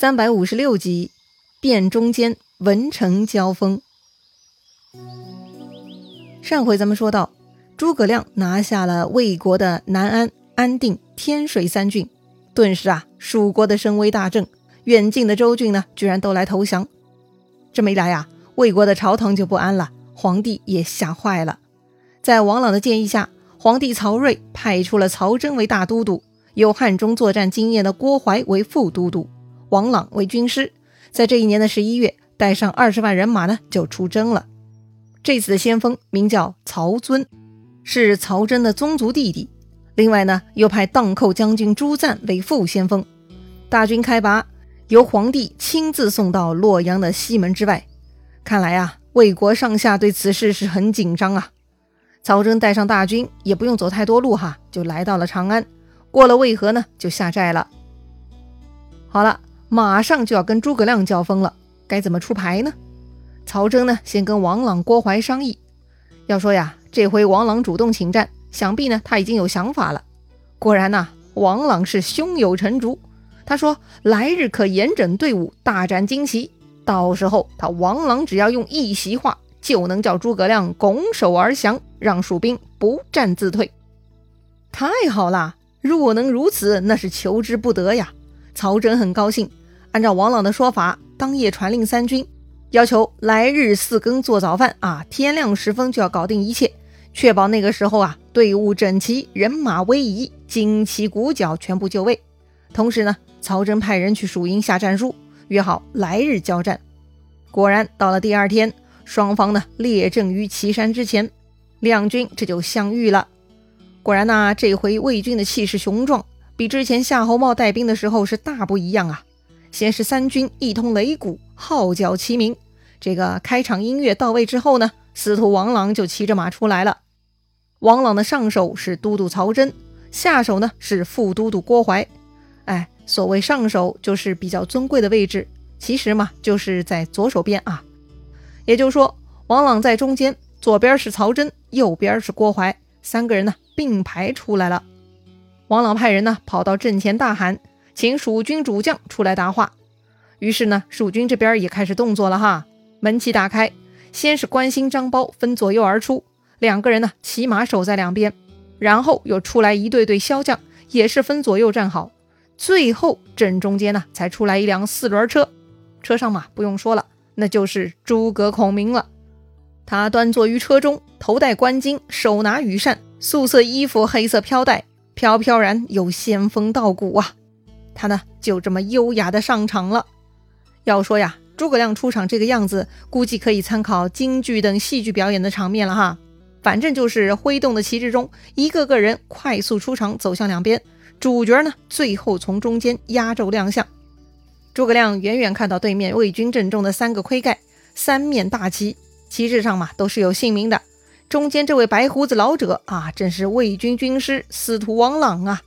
三百五十六集，辨中间，文成交锋。上回咱们说到，诸葛亮拿下了魏国的南安、安定、天水三郡，顿时啊，蜀国的声威大振，远近的州郡呢，居然都来投降。这么一来呀，魏国的朝堂就不安了，皇帝也吓坏了。在王朗的建议下，皇帝曹睿派出了曹真为大都督，有汉中作战经验的郭淮为副都督。王朗为军师，在这一年的十一月，带上二十万人马呢，就出征了。这次的先锋名叫曹遵，是曹真的宗族弟弟。另外呢，又派荡寇将军朱赞为副先锋。大军开拔，由皇帝亲自送到洛阳的西门之外。看来啊，魏国上下对此事是很紧张啊。曹真带上大军，也不用走太多路哈，就来到了长安。过了渭河呢，就下寨了。好了。马上就要跟诸葛亮交锋了，该怎么出牌呢？曹真呢，先跟王朗、郭淮商议。要说呀，这回王朗主动请战，想必呢他已经有想法了。果然呐，王朗是胸有成竹。他说：“来日可严整队伍，大展旌旗。到时候他王朗只要用一席话，就能叫诸葛亮拱手而降，让蜀兵不战自退。”太好了，若能如此，那是求之不得呀。曹真很高兴。按照王朗的说法，当夜传令三军，要求来日四更做早饭啊，天亮时分就要搞定一切，确保那个时候啊队伍整齐，人马逶迤，旌旗鼓角全部就位。同时呢，曹真派人去蜀营下战书，约好来日交战。果然，到了第二天，双方呢列阵于岐山之前，两军这就相遇了。果然呐，这回魏军的气势雄壮，比之前夏侯茂带兵的时候是大不一样啊。先是三军一通擂鼓，号角齐鸣。这个开场音乐到位之后呢，司徒王朗就骑着马出来了。王朗的上手是都督曹真，下手呢是副都督郭淮。哎，所谓上手就是比较尊贵的位置，其实嘛就是在左手边啊。也就是说，王朗在中间，左边是曹真，右边是郭淮，三个人呢并排出来了。王朗派人呢跑到阵前大喊。请蜀军主将出来答话。于是呢，蜀军这边也开始动作了哈。门旗打开，先是关兴、张苞分左右而出，两个人呢骑马守在两边，然后又出来一队队骁将，也是分左右站好。最后正中间呢才出来一辆四轮车，车上嘛不用说了，那就是诸葛孔明了。他端坐于车中，头戴冠巾，手拿羽扇，素色衣服，黑色飘带，飘飘然有仙风道骨啊。他呢，就这么优雅的上场了。要说呀，诸葛亮出场这个样子，估计可以参考京剧等戏剧表演的场面了哈。反正就是挥动的旗帜中，一个个人快速出场，走向两边。主角呢，最后从中间压轴亮相。诸葛亮远远看到对面魏军阵中的三个盔盖，三面大旗，旗帜上嘛都是有姓名的。中间这位白胡子老者啊，正是魏军军师司徒王朗啊。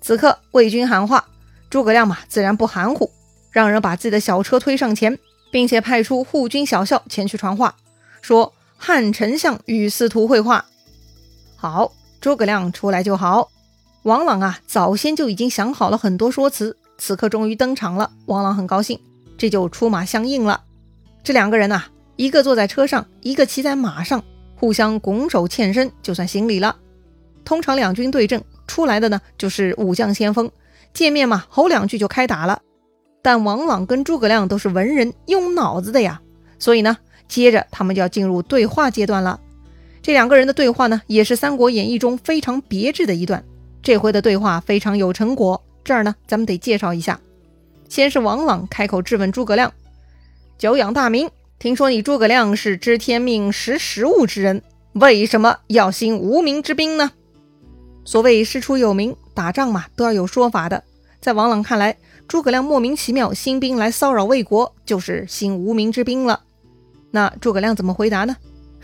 此刻魏军喊话。诸葛亮嘛，自然不含糊，让人把自己的小车推上前，并且派出护军小校前去传话，说汉丞相与司徒会话。好，诸葛亮出来就好。王朗啊，早先就已经想好了很多说辞，此刻终于登场了。王朗很高兴，这就出马相应了。这两个人呐，一个坐在车上，一个骑在马上，互相拱手欠身，就算行礼了。通常两军对阵出来的呢，就是武将先锋。见面嘛，吼两句就开打了。但王朗跟诸葛亮都是文人，用脑子的呀，所以呢，接着他们就要进入对话阶段了。这两个人的对话呢，也是《三国演义》中非常别致的一段。这回的对话非常有成果，这儿呢，咱们得介绍一下。先是王朗开口质问诸葛亮：“久仰大名，听说你诸葛亮是知天命、识时务之人，为什么要兴无名之兵呢？”所谓师出有名。打仗嘛，都要有说法的。在王朗看来，诸葛亮莫名其妙兴兵来骚扰魏国，就是兴无名之兵了。那诸葛亮怎么回答呢？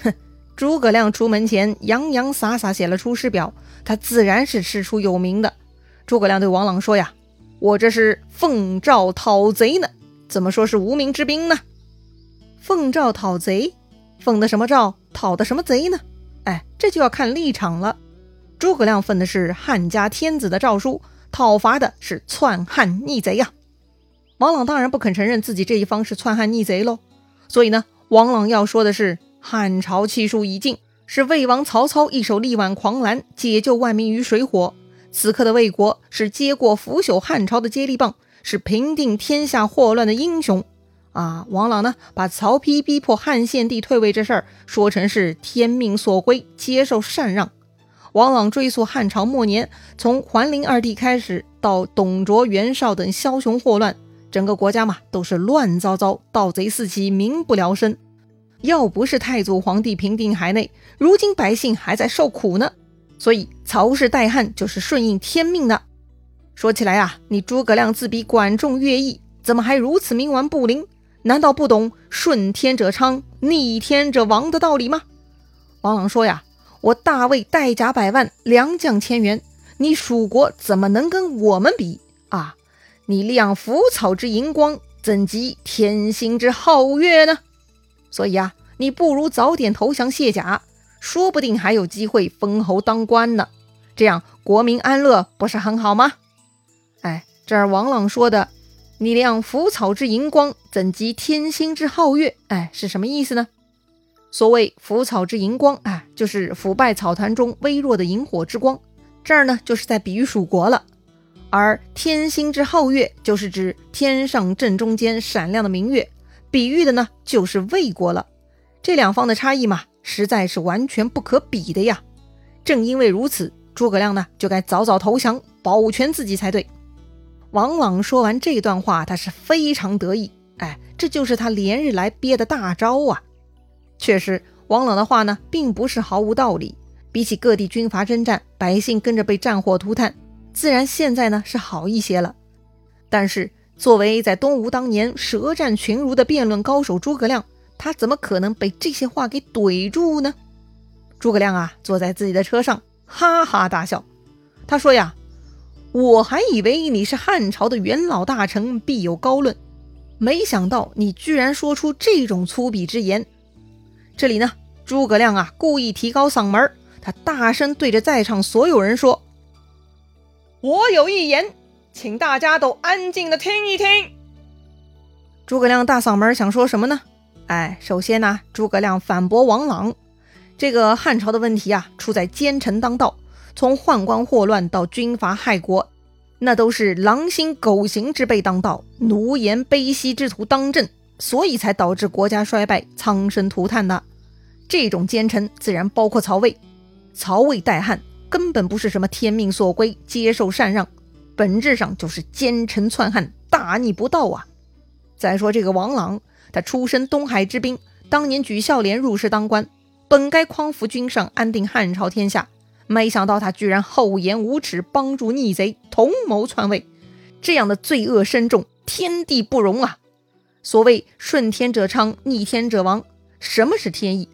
哼，诸葛亮出门前洋洋洒洒写了出师表，他自然是师出有名的。诸葛亮对王朗说呀：“我这是奉诏讨贼呢，怎么说是无名之兵呢？奉诏讨贼，奉的什么诏？讨的什么贼呢？哎，这就要看立场了。”诸葛亮奉的是汉家天子的诏书，讨伐的是篡汉逆贼呀。王朗当然不肯承认自己这一方是篡汉逆贼喽。所以呢，王朗要说的是，汉朝气数已尽，是魏王曹操一手力挽狂澜，解救万民于水火。此刻的魏国是接过腐朽汉朝的接力棒，是平定天下祸乱的英雄。啊，王朗呢，把曹丕逼迫汉献帝退位这事儿说成是天命所归，接受禅让。王朗追溯汉朝末年，从桓灵二帝开始，到董卓、袁绍等枭雄祸乱，整个国家嘛都是乱糟糟，盗贼四起，民不聊生。要不是太祖皇帝平定海内，如今百姓还在受苦呢。所以曹氏代汉就是顺应天命的。说起来啊，你诸葛亮自比管仲、乐毅，怎么还如此冥顽不灵？难道不懂顺天者昌，逆天者亡的道理吗？王朗说呀：“我大魏带甲百万，良将千员，你蜀国怎么能跟我们比啊？你量浮草之荧光，怎及天星之皓月呢？所以啊，你不如早点投降卸甲，说不定还有机会封侯当官呢。这样国民安乐，不是很好吗？”哎，这儿王朗说的。你量浮草之荧光，怎及天星之皓月？哎，是什么意思呢？所谓浮草之荧光，哎，就是腐败草团中微弱的萤火之光。这儿呢，就是在比喻蜀国了。而天星之皓月，就是指天上正中间闪亮的明月，比喻的呢，就是魏国了。这两方的差异嘛，实在是完全不可比的呀。正因为如此，诸葛亮呢，就该早早投降，保全自己才对。王朗说完这段话，他是非常得意。哎，这就是他连日来憋的大招啊！确实，王朗的话呢，并不是毫无道理。比起各地军阀征战，百姓跟着被战火涂炭，自然现在呢是好一些了。但是，作为在东吴当年舌战群儒的辩论高手诸葛亮，他怎么可能被这些话给怼住呢？诸葛亮啊，坐在自己的车上，哈哈大笑。他说呀。我还以为你是汉朝的元老大臣，必有高论，没想到你居然说出这种粗鄙之言。这里呢，诸葛亮啊，故意提高嗓门，他大声对着在场所有人说：“我有一言，请大家都安静的听一听。”诸葛亮大嗓门想说什么呢？哎，首先呢，诸葛亮反驳王朗，这个汉朝的问题啊，出在奸臣当道。从宦官祸乱到军阀害国，那都是狼心狗行之辈当道，奴颜卑膝之徒当政，所以才导致国家衰败、苍生涂炭的。这种奸臣自然包括曹魏。曹魏代汉根本不是什么天命所归、接受禅让，本质上就是奸臣篡汉、大逆不道啊！再说这个王朗，他出身东海之滨，当年举孝廉入仕当官，本该匡扶君上、安定汉朝天下。没想到他居然厚颜无耻，帮助逆贼，同谋篡位，这样的罪恶深重，天地不容啊！所谓顺天者昌，逆天者亡。什么是天意？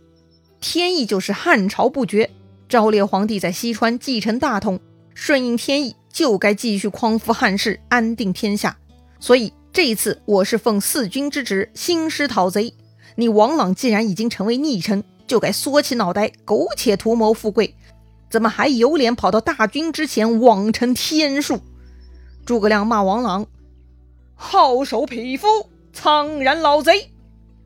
天意就是汉朝不绝。昭烈皇帝在西川继承大统，顺应天意，就该继续匡扶汉室，安定天下。所以这一次，我是奉四君之旨，兴师讨贼。你王朗既然已经成为逆臣，就该缩起脑袋，苟且图谋富贵。怎么还有脸跑到大军之前妄称天数？诸葛亮骂王朗：“好手匹夫，苍然老贼！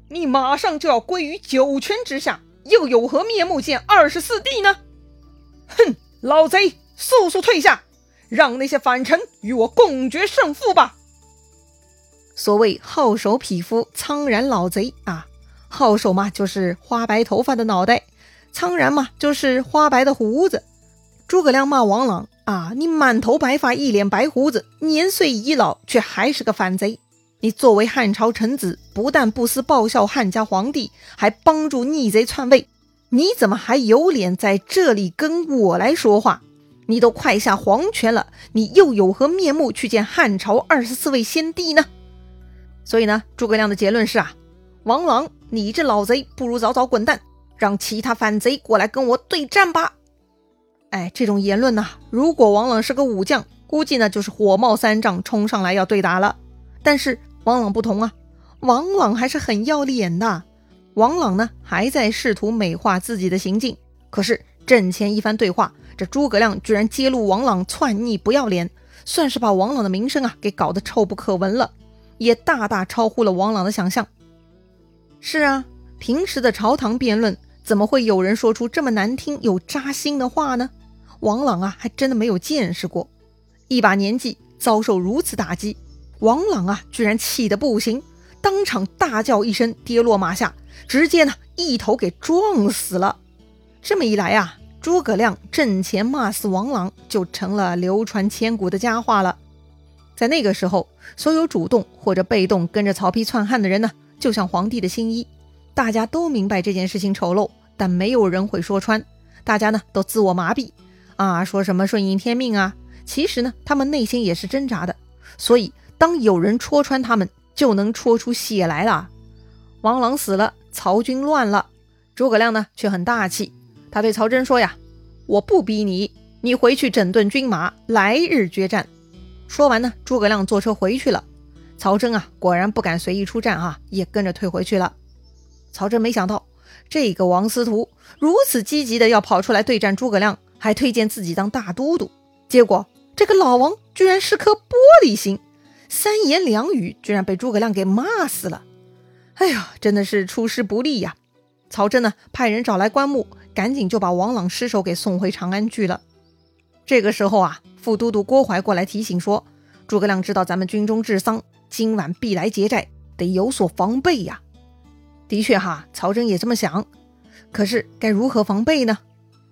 你马上就要归于九泉之下，又有何面目见二十四弟呢？”哼，老贼，速速退下，让那些反臣与我共决胜负吧！所谓好手匹夫，苍然老贼啊，好手嘛，就是花白头发的脑袋。苍然嘛，就是花白的胡子。诸葛亮骂王朗啊，你满头白发，一脸白胡子，年岁已老，却还是个反贼。你作为汉朝臣子，不但不思报效汉家皇帝，还帮助逆贼篡位，你怎么还有脸在这里跟我来说话？你都快下黄泉了，你又有何面目去见汉朝二十四位先帝呢？所以呢，诸葛亮的结论是啊，王朗，你这老贼，不如早早滚蛋。让其他反贼过来跟我对战吧！哎，这种言论呐，如果王朗是个武将，估计呢就是火冒三丈冲上来要对打了。但是王朗不同啊，王朗还是很要脸的。王朗呢还在试图美化自己的行径，可是阵前一番对话，这诸葛亮居然揭露王朗篡逆不要脸，算是把王朗的名声啊给搞得臭不可闻了。也大大超乎了王朗的想象。是啊，平时的朝堂辩论，怎么会有人说出这么难听又扎心的话呢？王朗啊，还真的没有见识过。一把年纪遭受如此打击，王朗啊，居然气得不行，当场大叫一声，跌落马下，直接呢一头给撞死了。这么一来啊，诸葛亮阵前骂死王朗，就成了流传千古的佳话了。在那个时候，所有主动或者被动跟着曹丕篡汉的人呢，就像皇帝的新衣，大家都明白这件事情丑陋，但没有人会说穿，大家呢都自我麻痹，啊，说什么顺应天命啊。其实呢，他们内心也是挣扎的，所以当有人戳穿他们，就能戳出血来了。王朗死了，曹军乱了，诸葛亮呢却很大气，他对曹真说呀：“我不逼你，你回去整顿军马，来日决战。”说完呢，诸葛亮坐车回去了。曹真啊，果然不敢随意出战啊，也跟着退回去了。曹真没想到，这个王司徒如此积极的要跑出来对战诸葛亮，还推荐自己当大都督，结果。这个老王居然是颗玻璃心，三言两语居然被诸葛亮给骂死了。哎呀，真的是出师不利呀！曹真呢，派人找来棺木，赶紧就把王朗尸首给送回长安去了。这个时候啊，副都督郭淮过来提醒说：“诸葛亮知道咱们军中治丧，今晚必来劫寨，得有所防备呀。”的确哈，曹真也这么想。可是该如何防备呢？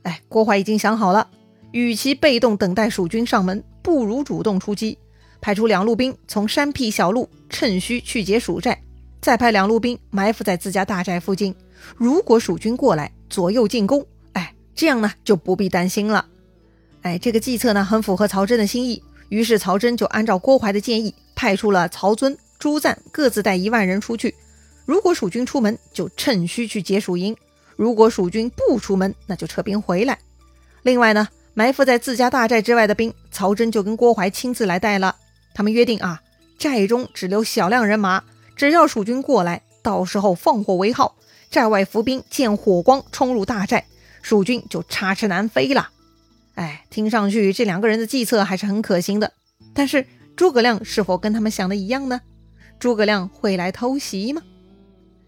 哎，郭淮已经想好了。与其被动等待蜀军上门，不如主动出击，派出两路兵从山僻小路趁虚去劫蜀寨，再派两路兵埋伏在自家大寨附近。如果蜀军过来，左右进攻，哎，这样呢就不必担心了。哎，这个计策呢很符合曹真的心意，于是曹真就按照郭淮的建议，派出了曹遵、朱赞各自带一万人出去。如果蜀军出门，就趁虚去劫蜀营；如果蜀军不出门，那就撤兵回来。另外呢。埋伏在自家大寨之外的兵，曹真就跟郭淮亲自来带了。他们约定啊，寨中只留小量人马，只要蜀军过来，到时候放火为号，寨外伏兵见火光冲入大寨，蜀军就插翅难飞了。哎，听上去这两个人的计策还是很可行的。但是诸葛亮是否跟他们想的一样呢？诸葛亮会来偷袭吗？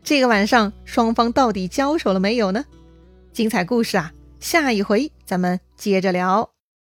这个晚上双方到底交手了没有呢？精彩故事啊！下一回咱们接着聊。